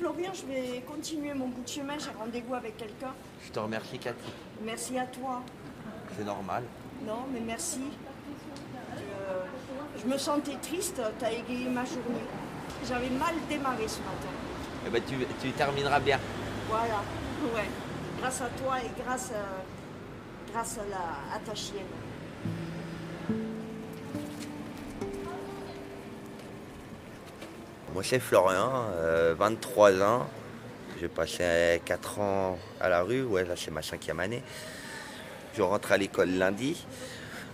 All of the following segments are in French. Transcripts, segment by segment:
Florian, je vais continuer mon bout de chemin. J'ai rendez-vous avec quelqu'un. Je te remercie, Cathy. Merci à toi. C'est normal. Non, mais merci. Je, je me sentais triste. Tu as égayé ma journée. J'avais mal démarré ce matin. Eh ben, tu, tu termineras bien. Voilà. Ouais. Grâce à toi et grâce à, grâce à, la, à ta chienne. Moi c'est Florian, euh, 23 ans. J'ai passé 4 ans à la rue, ouais là c'est ma cinquième année. Je rentre à l'école lundi,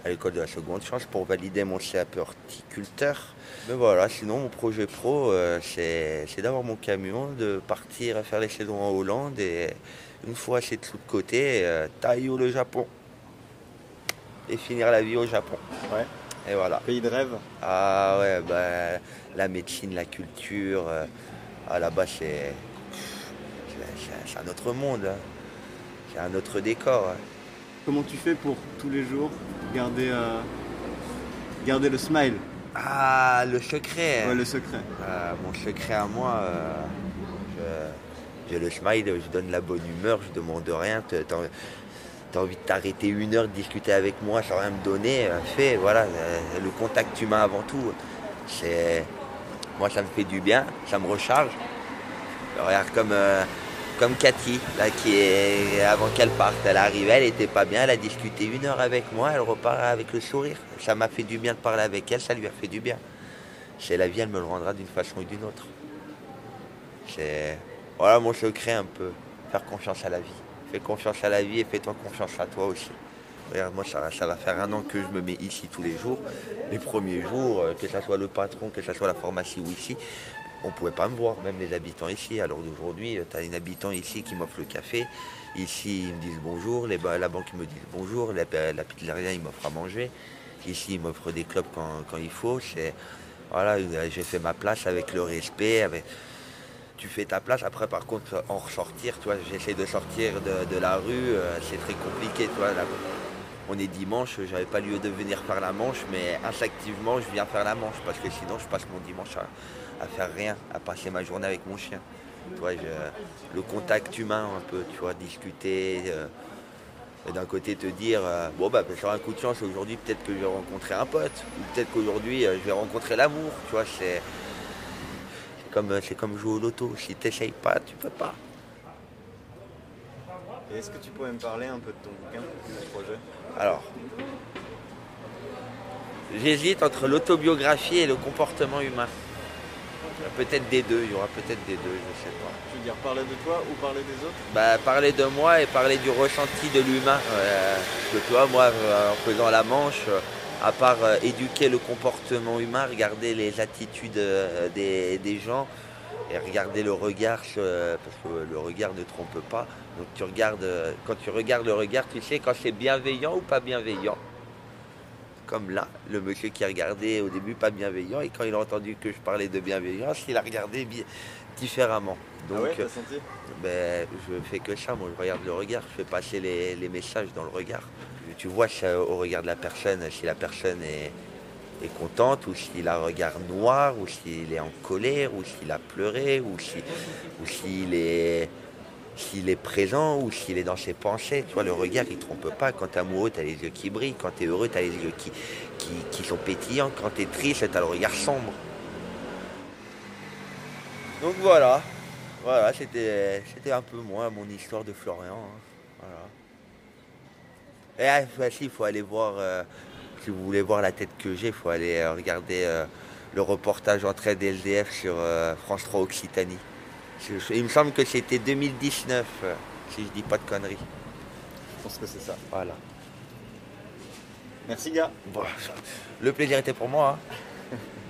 à l'école de la seconde chance pour valider mon CAP horticulteur. Mais voilà, sinon mon projet pro euh, c'est d'avoir mon camion, de partir faire les saisons en Hollande et une fois c'est tout de côté, euh, le Japon. Et finir la vie au Japon. Et voilà. Pays de rêve. Ah ouais, bah, la médecine, la culture, euh, ah, là-bas c'est un autre monde, hein. c'est un autre décor. hein. Comment tu fais pour tous les jours garder, euh, garder le smile, Ah, le secret. ouais, le secret Ah, mon secret à moi, euh, je- j'ai le smile, je donne la bonne humeur, je demande rien. T'as envie de t'arrêter une heure, de discuter avec moi sans rien me donner, euh, fais, voilà. euh, Le contact humain avant tout, c'est. Moi, ça me fait du bien, ça me recharge. Regarde comme, euh, comme Cathy, là, qui est, avant qu'elle parte, elle arrivait, elle était pas bien, elle a discuté une heure avec moi, elle repart avec le sourire. Ça m'a fait du bien de parler avec elle, ça lui a fait du bien. C'est la vie, elle me le rendra d'une façon ou d'une autre. C'est voilà mon secret un peu, faire confiance à la vie. Fais confiance à la vie et fais-toi confiance à toi aussi. Regarde, moi, ça, va- faire un an que je me mets ici tous les jours. Les premiers jours, euh, que ce soit le patron, que ce soit la pharmacie ou ici, on ne pouvait pas me voir, même les habitants ici. Alors d'aujourd'hui, tu as un habitant ici qui m'offre le café. Ici, ils me disent bonjour. La banque me dit bonjour. La, la pizzeria, il m'offre à manger. Ici, il m'offre des clubs quand, il faut. Voilà, euh, j'ai fait ma place avec le respect. Avec... Tu fais ta place. Après, par contre, en ressortir, tu vois, j'essaie de sortir de, la rue. euh, c'est très compliqué, tu vois. là. on est dimanche, j'avais pas lieu de venir faire la manche, mais instinctivement, je viens faire la manche parce que sinon, je passe mon dimanche à, faire rien, à passer ma journée avec mon chien. Je- le contact humain un peu, tu vois, discuter. euh, d'un côté te dire, euh, bon bah sur un coup de chance aujourd'hui peut-être que je vais rencontrer un pote, ou peut-être qu'aujourd'hui je vais rencontrer l'amour, tu vois, c'est comme, c'est comme jouer au loto, si tu pas, tu peux pas. Et est-ce que tu pourrais me parler un peu de ton bouquin, de ton projet? Alors, j'hésite entre l'autobiographie et le comportement humain. Peut-être des deux, il y aura peut-être des deux, je sais pas. Tu veux dire parler de toi ou parler des autres? Bah, parler de moi et parler du ressenti de l'humain. Euh, parce que tu vois, moi, euh, en faisant la manche, euh, à part euh, éduquer le comportement humain, regarder les attitudes euh, des, des gens et regarder le regard, euh, parce que le regard ne trompe pas. Donc tu regardes, quand tu regardes le regard, tu sais quand c'est bienveillant ou pas bienveillant. Comme là, le monsieur qui a regardé au début pas bienveillant et quand il a entendu que je parlais de bienveillance, il a regardé bi- différemment. Donc, Ah ouais, senti? ben, je fais que ça, moi je regarde le regard, je fais passer les, les messages dans le regard. Tu vois au regard de la personne, si la personne est, contente, ou s'il a un regard noir, ou s'il est en colère, ou s'il a pleuré, ou si- ou s'il est, s'il est présent, ou s'il est dans ses pensées. Tu vois, le regard, il trompe pas. Quand t'es amoureux, t'as les yeux qui brillent. Quand t'es heureux, t'as les yeux qui, qui, sont pétillants. Quand t'es triste, t'as le regard sombre. Donc voilà. Voilà, c'était, c'était un peu moi, mon histoire de Florian. hein. Voilà. Et ah, bah, si, il faut aller voir, euh, si vous voulez voir la tête que j'ai, il faut aller euh, regarder euh, le reportage entrée des LDF sur France 3 Occitanie. Je- je- il me semble que c'était 2019, euh, si je dis pas de conneries. Je pense que c'est ça. Voilà. Merci gars. Bon, le plaisir était pour moi. hein.